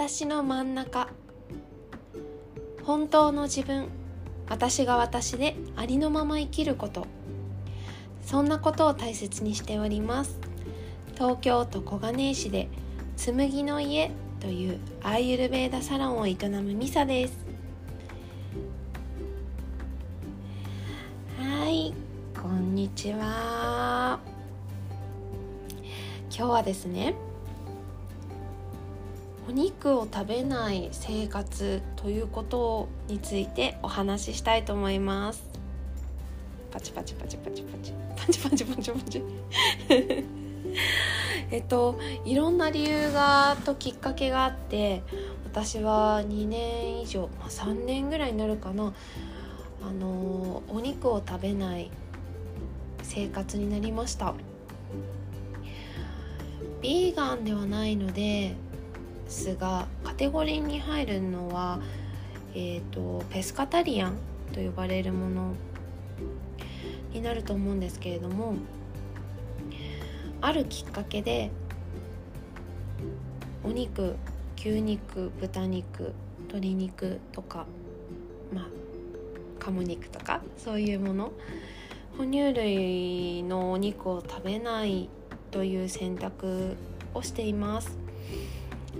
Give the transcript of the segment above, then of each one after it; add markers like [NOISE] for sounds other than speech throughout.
私の真ん中。本当の自分私が私でありのまま生きること。そんなことを大切にしております。東京都小金井市で紬の家というアーユルベーダサロンを営むミサです。はいこんにちは。今日はですねお肉を食べない生活ということについてお話ししたいと思います。パチパチパチパチパチ。パチパチパチパチ。[LAUGHS] えっといろんな理由がときっかけがあって私は2年以上、まあ、3年ぐらいになるかな。あのお肉を食べない生活になりました。ビーガンではないのですがカテゴリーに入るのは、えーと、ペスカタリアンと呼ばれるものになると思うんですけれどもあるきっかけでお肉牛肉豚肉鶏肉とかまあ鴨肉とかそういうもの哺乳類のお肉を食べないという選択をしています。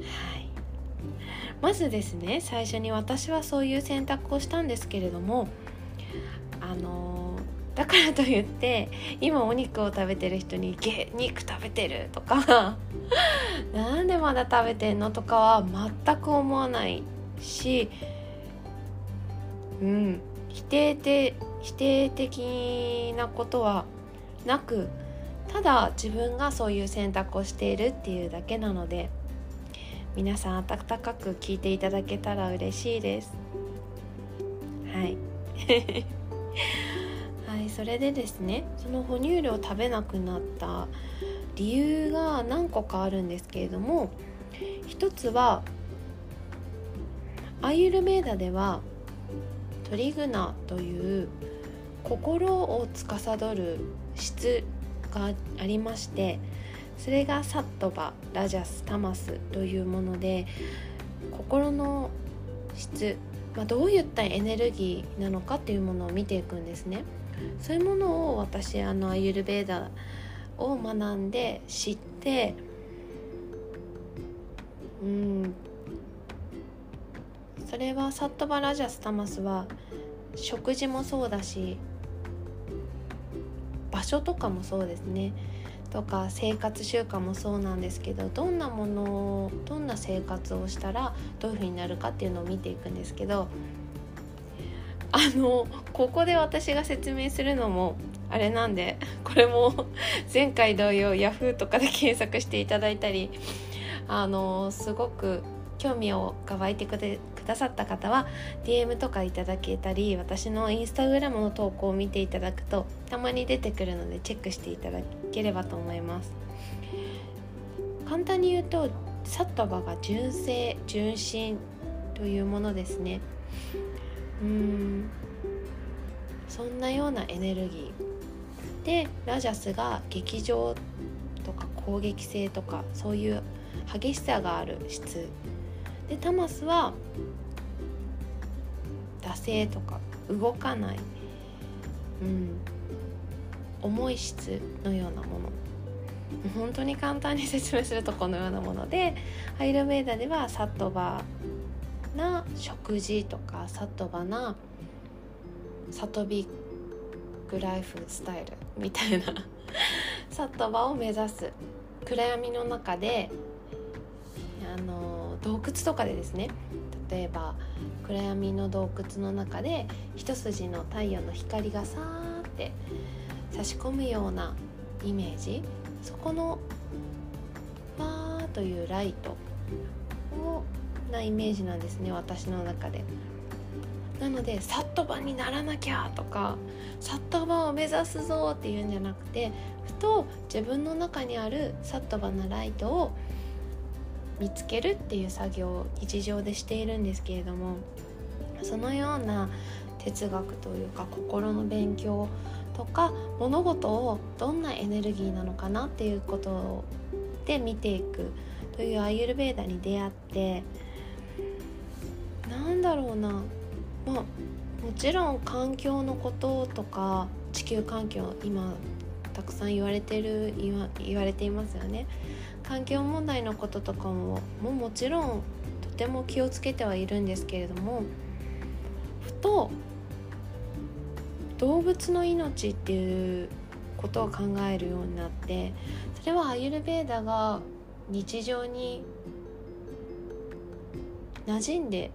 はい、まずですね最初に私はそういう選択をしたんですけれどもあのだからといって今お肉を食べてる人に「ゲ肉食べてる」とか「なんでまだ食べてんの?」とかは全く思わないしうん否定的否定的なことはなくただ自分がそういう選択をしているっていうだけなので皆さん温かく聞いていただけたら嬉しいです。はい。[LAUGHS] はいそれでですねその哺乳類を食べなくなった理由が何個かあるんですけれども一つはアイユルメーダではトリグナという心を司る質がありましてそれがサットバラジャスタマスというもので心の質、まあ、どういったエネルギーなのかっていうものを見ていくんですね。そういうものを私あのアユルベーダを学んで知ってうんそれはサットバラジャスタマスは食事もそうだし場所とかもそうですねとか生活習慣もそうなんですけどどんなものをどんな生活をしたらどういうふうになるかっていうのを見ていくんですけどあのここで私が説明するのもあれなんでこれも前回同様 Yahoo とかで検索していただいたりあのすごく興味をが湧いてくださった方は DM とかいただけたり私のインスタグラムの投稿を見ていただくとたまに出てくるのでチェックしていただければと思います。簡単に言うとサットバが純正純真というものですね。うん。そんなようなエネルギー。でラジャスが劇場とか攻撃性とかそういう激しさがある質。でタマスは惰性とか動かない、うん、重い質のようなもの。本当に簡単に説明するとこのようなものでアイルメーダではサットバな食事とかサットバなサトビックライフスタイルみたいなサットバを目指す暗闇の中であの洞窟とかでですね例えば暗闇の洞窟の中で一筋の太陽の光がさーって差し込むようなイメージそこのわーというライトをなイメージなんですね私の中で。なのでサットバにならなきゃとかサットバを目指すぞっていうんじゃなくてふと自分の中にあるサットバなライトを見つけるっていう作業を日常でしているんですけれどもそのような哲学というか心の勉強とか物事をどんなエネルギーなのかなっていうことで見ていくというアイユルベーダに出会ってなんだろうな。まあもちろん環境のこととか地球環境今たくさん言われてる言わ言われていますよね。環境問題のこととかもももちろんとても気をつけてはいるんですけれどもふと動物の命っていうことを考えるようになってそれはアユルベーダが日常に馴染んで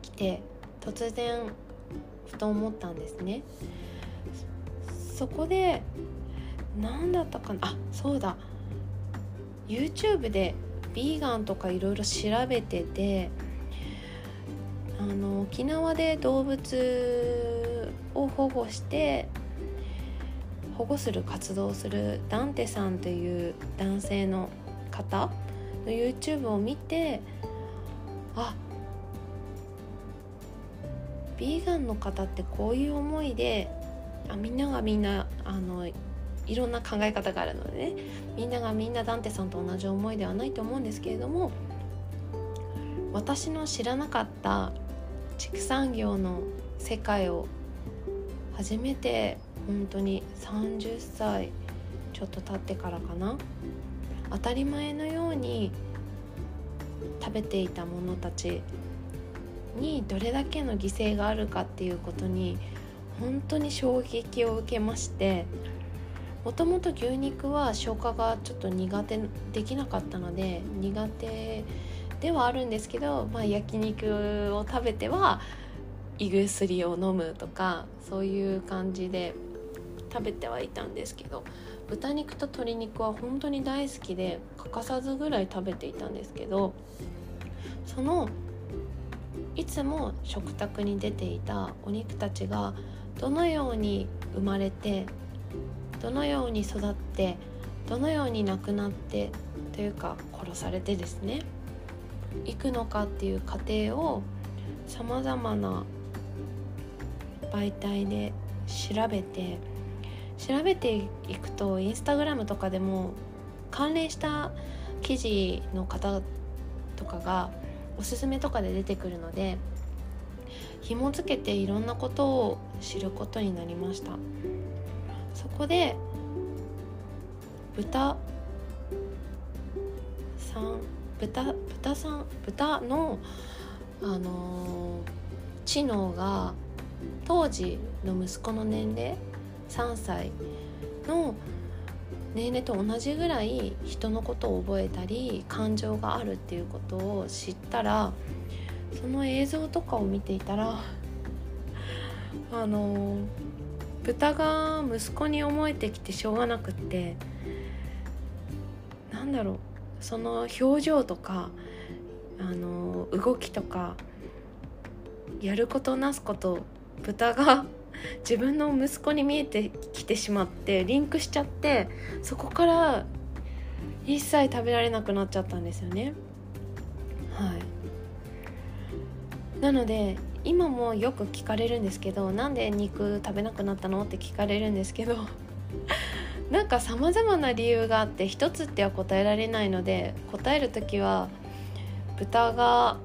きて突然ふと思ったんですね。そこで何だったかな？あそうだ。YouTube でビーガンとかいろいろ調べててあの沖縄で動物を保護して保護する活動をするダンテさんという男性の方の YouTube を見てあビーガンの方ってこういう思いであみんながみんなあのいろんな考え方があるのでね。みんながみんなダンテさんと同じ思いではないと思うんですけれども私の知らなかった畜産業の世界を初めて本当に30歳ちょっと経ってからかな。当たり前のように食べていたものたちにどれだけの犠牲があるかっていうことに本当に衝撃を受けましてもともと牛肉は消化がちょっと苦手できなかったので苦手ではあるんですけど、まあ、焼肉を食べては胃薬を飲むとかそういう感じで食べてはいたんですけど豚肉と鶏肉は本当に大好きで欠かさずぐらい食べていたんですけどそのいつも食卓に出ていたお肉たちがどのように生まれてどのように育ってどのように亡くなってというか殺されてですね。いくのかっていう過程をさまざまな媒体で調べて調べていくとインスタグラムとかでも関連した記事の方とかがおすすめとかで出てくるので紐付けていろんなことを知ることになりました。そこで豚。さん。豚豚さん。豚のあのー、知能が当時の息子の年齢。3歳。の年齢と同じぐらい人のことを覚えたり感情があるっていうことを知ったらその映像とかを見ていたらあの豚が息子に思えてきてしょうがなくってなんだろうその表情とかあの動きとかやることなすこと豚が [LAUGHS] 自分の息子に見えてきてしまってリンクしちゃってそこから一切食べられなくなっちゃったんですよね。はい。なので今もよく聞かれるんですけどなんで肉食べなくなったの？って聞かれるんですけど [LAUGHS] なんかさまざまな理由があって一つっては答えられないので答える時は豚が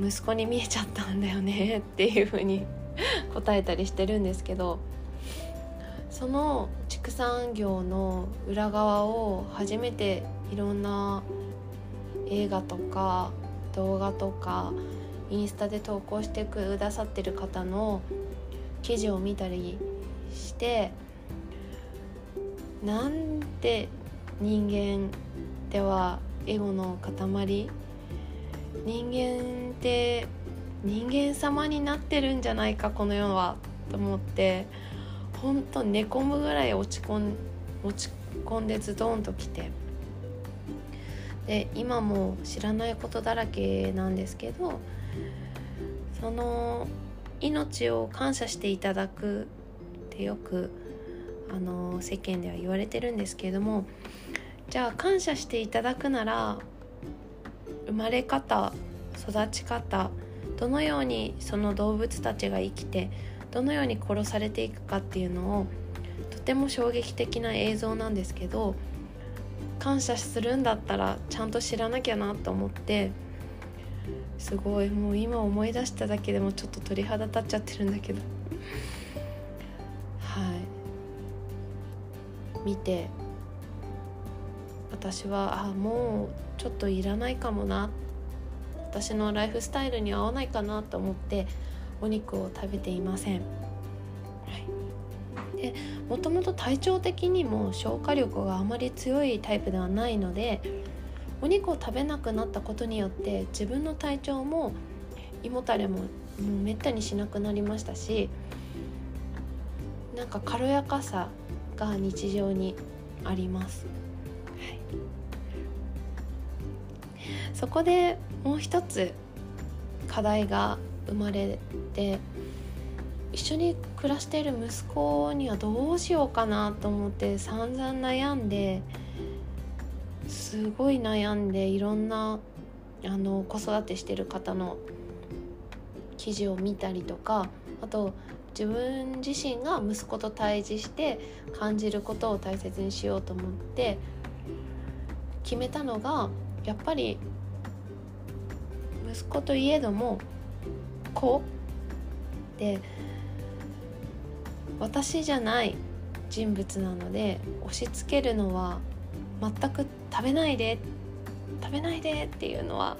息子に見えちゃったんだよねっていうふうに [LAUGHS] 答えたりしてるんですけどその畜産業の裏側を初めていろんな映画とか動画とかインスタで投稿してくださってる方の記事を見たりしてなんて人間ではエゴの塊？人間って人間様になってるんじゃないかこの世はと思って本当寝込むぐらい落ち込ん落ち込んでズドンときて。で今も知らないことだらけなんですけどその命を感謝していただくってよくあの世間では言われてるんですけれどもじゃあ感謝していただくなら生まれ方育ち方どのようにその動物たちが生きてどのように殺されていくかっていうのをとても衝撃的な映像なんですけど感謝するんだったらちゃんと知らなきゃなと思ってすごい。もう今思い出しただけでもちょっと鳥肌立っちゃってるんだけど。はい。見て。私はあもうちょっといらないかもな。私のライフスタイルに合わないかなと思ってお肉を食べていません。でもともと体調的にも消化力があまり強いタイプではないのでお肉を食べなくなったことによって自分の体調も胃もたれももうめったにしなくなりましたしなんか軽やかさが日常にあります。はい、そこでもう一つ課題が生まれて一緒に暮らしている息子にはどうしようかなと思って散々悩んですごい悩んでいろんなあの子育てしてる方の記事を見たりとかあと自分自身が息子と対峙して感じることを大切にしようと思って決めたのがやっぱり息子といえども子。で私じゃない人物なので押し付けるのは全く食べないで食べないでっていうのは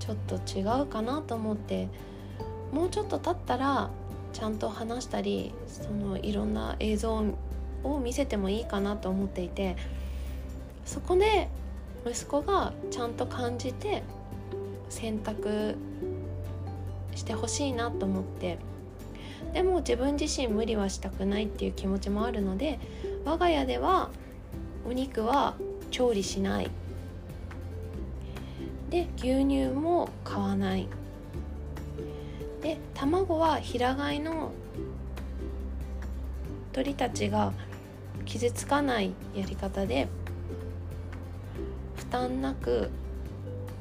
ちょっと違うかなと思ってもうちょっと経ったらちゃんと話したりそのいろんな映像を見せてもいいかなと思っていてそこで息子がちゃんと感じて選択してほしいなと思ってでも自分自身無理はしたくないっていう気持ちもあるので我が家ではお肉は調理しない。で牛乳も買わない。で卵は平飼いの鳥たちが傷つかないやり方で負担なく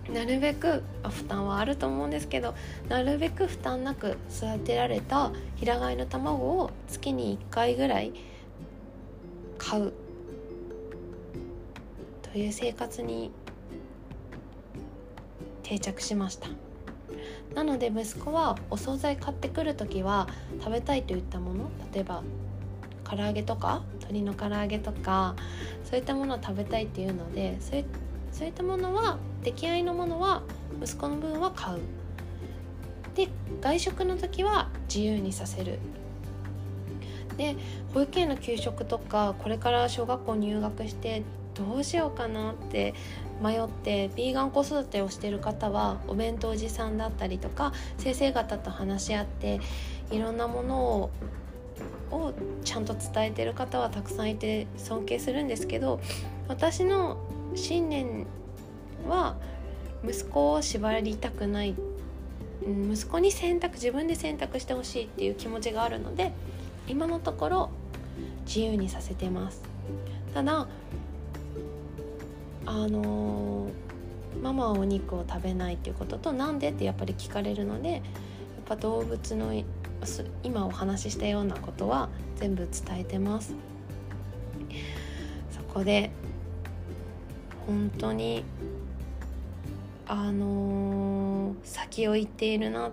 なるべく負担はあると思うんですけどなるべく負担なく育てられた平飼いの卵を月に1回ぐらい買う。という生活に定着しました。なので息子はお惣菜買ってくる時は食べたいといったもの例えば唐揚げとか鶏の唐揚げとかそういったものを食べたいっていうのでそういそういったものは出来合いのものは息子の分は買う。で外食の時は自由にさせる。で保育園の給食とかこれから小学校入学してどうしようかなって迷ってビーガン子育てをしてる方はお弁当おじさんだったりとか先生方と話し合っていろんなものををちゃんと伝えてる方はたくさんいて尊敬するんですけど私の信念は息子を縛りたくない息子に選択自分で選択してほしいっていう気持ちがあるので今のところ自由にさせてます。ただあの、ママはお肉を食べないっていうこととなんでってやっぱり聞かれるのでやっぱ動物の今お話ししたようなことは全部伝えてます。そこで本当にあのー、先を行っているな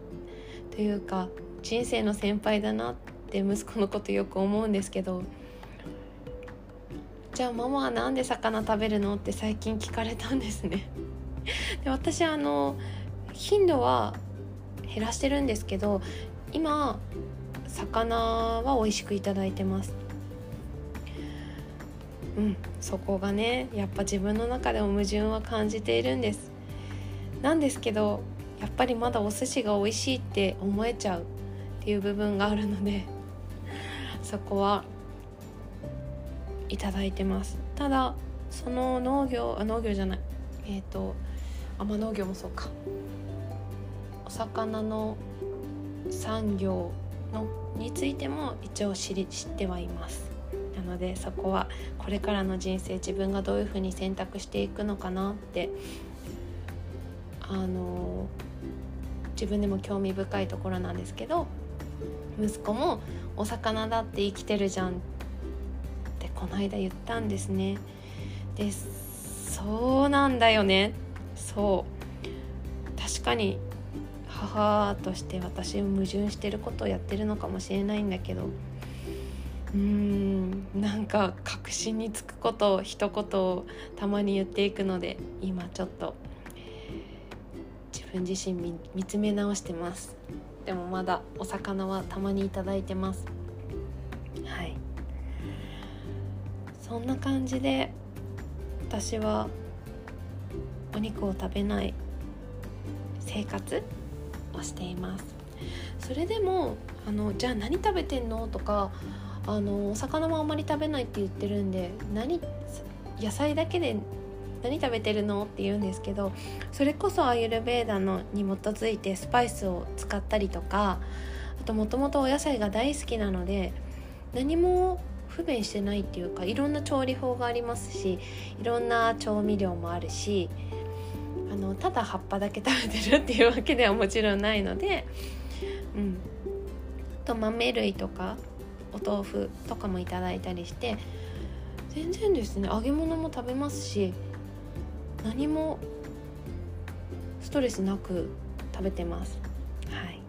というか人生の先輩だなって息子のことよく思うんですけどじゃあママは何で魚食べるの？って最近聞かれたんですね。[LAUGHS] で私あの頻度は減らしてるんですけど今魚は美味しくいただいてます。うんそこがねやっぱ自分の中でも矛盾は感じているんです。なんですけどやっぱりまだお寿司が美味しいって思えちゃうっていう部分があるのでそこはいただいてます。ただその農業あ農業じゃない。えっ、ー、とあま農業もそうか。お魚の産業のについても一応知り知ってはいます。なのでそこはこれからの人生自分がどういうふうに選択していくのかなってあの自分でも興味深いところなんですけど息子もお魚だって生きてるじゃんってこの間言ったんですね。でそうなんだよね。そう。確かに母として私矛盾してることをやってるのかもしれないんだけど。うーんなんか確信につくことを一言をたまに言っていくので今ちょっと自分自身見つめ直してます。でもまだお魚はたまに頂いてます。そんな感じで私はお肉を食べない生活をしています。それでもあのじゃあ何食べてんのとかあのお魚もあんまり食べないって言ってるんで何野菜だけで何食べてるのって言うんですけどそれこそアユルベーダのに基づいてスパイスを使ったりとかあともともとお野菜が大好きなので何も不便してないっていうかいろんな調理法がありますしいろんな調味料もあるしあのただ葉っぱだけ食べてるっていうわけではもちろんないのでうん。と豆類とかお豆腐とかもいただいたりして全然ですね揚げ物も食べますし何もストレスなく食べてます。はい。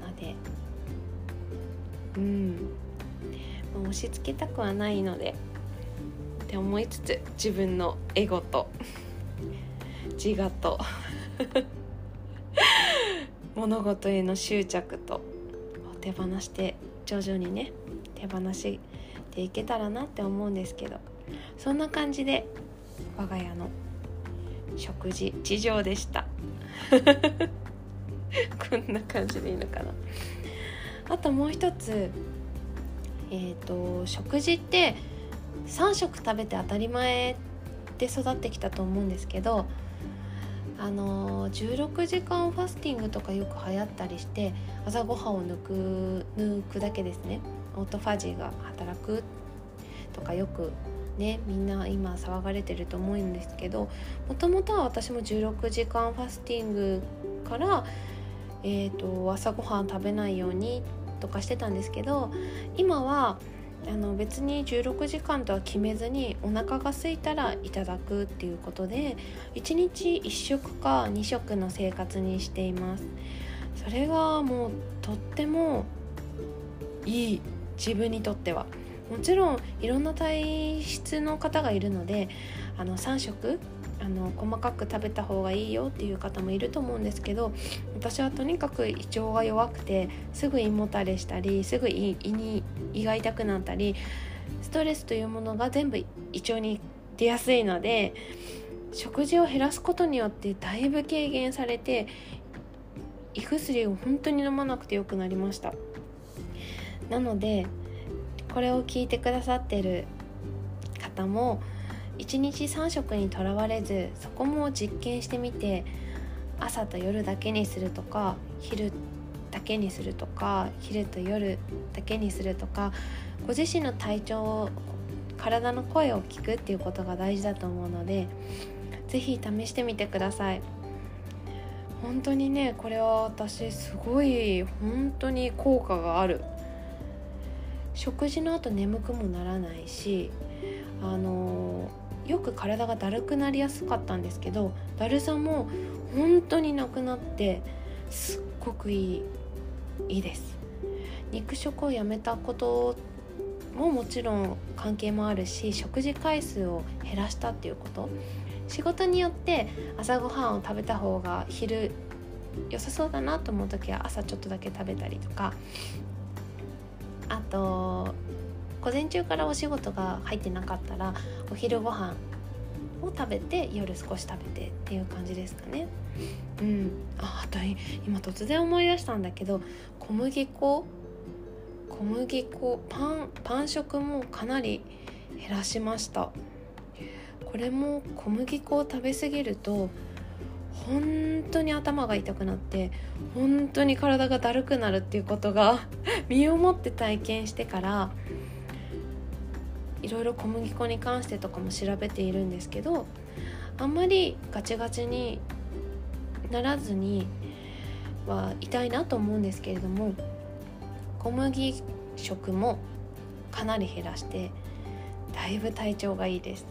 なのでうん。押し付けたくはないのでって思いつつ自分のエゴと [LAUGHS] 自我と [LAUGHS] 物事への執着と手放して徐々にね手放していけたらなって思うんですけどそんな感じで我が家の食事事情でした。[LAUGHS] こんな感じでいいのかな。あともう一つえーと、食事って3食食べて当たり前で育ってきたと思うんですけどあの16時間ファスティングとかよく流行ったりして朝ごはんを抜く抜くだけですね。オートファジーが働くとかよくねみんな今騒がれてると思うんですけどもともとは私も16時間ファスティングから、えーと、朝ごはん食べないようにっとかしてたんですけど今はあの別に16時間とは決めずにお腹が空いたらいただくっていうことで1日1食か2食の生活にしています。それがもうとってもいい自分にとっては。もちろんいろんな体質の方がいるのであの3食あの細かく食べた方がいいよっていう方もいると思うんですけど私はとにかく胃腸が弱くてすぐ胃もたれしたりすぐ胃に胃が痛くなったりストレスというものが全部胃腸に出やすいので食事を減らすことによってだいぶ軽減されて胃薬を本当に飲まなくてよくなりました。なのでこれを聞いてくださってる方も1日3食にとらわれずそこも実験してみて朝と夜だけにするとか昼だけにするとか昼と夜だけにするとかご自身の体調を体の声を聞くっていうことが大事だと思うので是非試してみてください。本当にねこれは私すごい本当に効果がある。食事の後眠くもならないしあのよく体がだるくなりやすかったんですけどだるさも本当になくなってすっごくいいいいです。肉食をやめたことももちろん関係もあるし食事回数を減らしたっていうこと。仕事によって朝ごはんを食べた方が昼良さそうだなと思う時は朝ちょっとだけ食べたりとか。あと午前中からお仕事が入ってなかったらお昼ご飯を食べて夜少し食べてっていう感じですかね。うん、ああと今突然思い出したんだけど小麦粉小麦粉パンパン食もかなり減らしましたこれも小麦粉を食べ過ぎると本当に頭が痛くなって本当に体がだるくなるっていうことが [LAUGHS] 身をもって体験してからいろいろ小麦粉に関してとかも調べているんですけどあんまりガチガチにならずには痛いなと思うんですけれども小麦食もかなり減らしてだいぶ体調がいいです。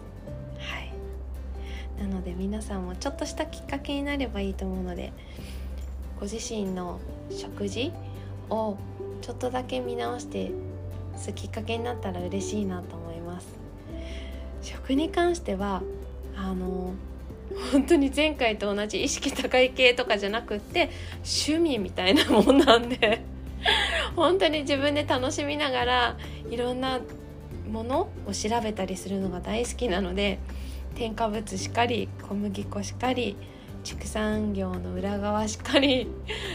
なので皆さんもちょっとしたきっかけになればいいと思うのでご自身の食事をちょっとだけ見直してすきっかけになったら嬉しいなと思います。食に関してはあの本当に前回と同じ意識高い系とかじゃなくって趣味みたいなもんなんで本当に自分で楽しみながらいろんなものを調べたりするのが大好きなので添加物しかり小麦粉しかり畜産業の裏側しかり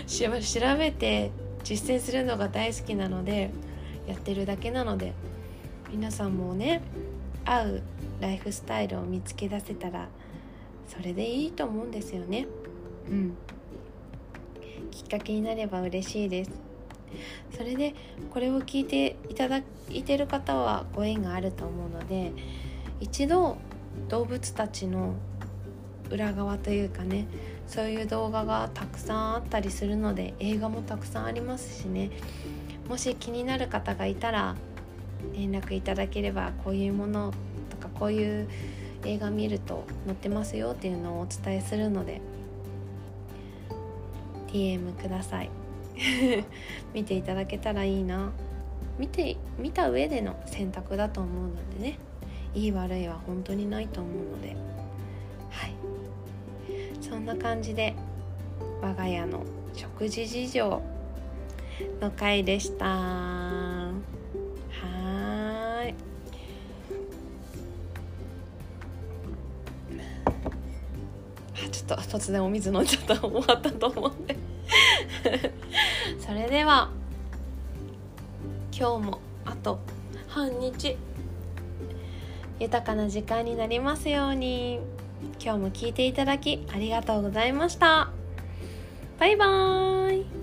調べて実践するのが大好きなのでやってるだけなので皆さんもね合うライフスタイルを見つけ出せたらそれでいいと思うんですよね。うん。きっかけになれば嬉しいです。それでこれを聞いていただいてる方はご縁があると思うので一度動物たちの裏側というかねそういう動画がたくさんあったりするので映画もたくさんありますしね。もし気になる方がいたら連絡いただければこういうものこういう映画見ると載ってますよっていうのをお伝えするので DM ください。[LAUGHS] 見ていただけたらいいな。見て見た上での選択だと思うのでね。いい悪いは本当にないと思うので。はい。そんな感じで我が家の食事事情の回でした。ょっと [LAUGHS] 突然お水飲んじゃった終わったと思うんでそれでは今日もあと半日。豊かな時間になりますように。今日も聞いていただきありがとうございました。バイバーイ。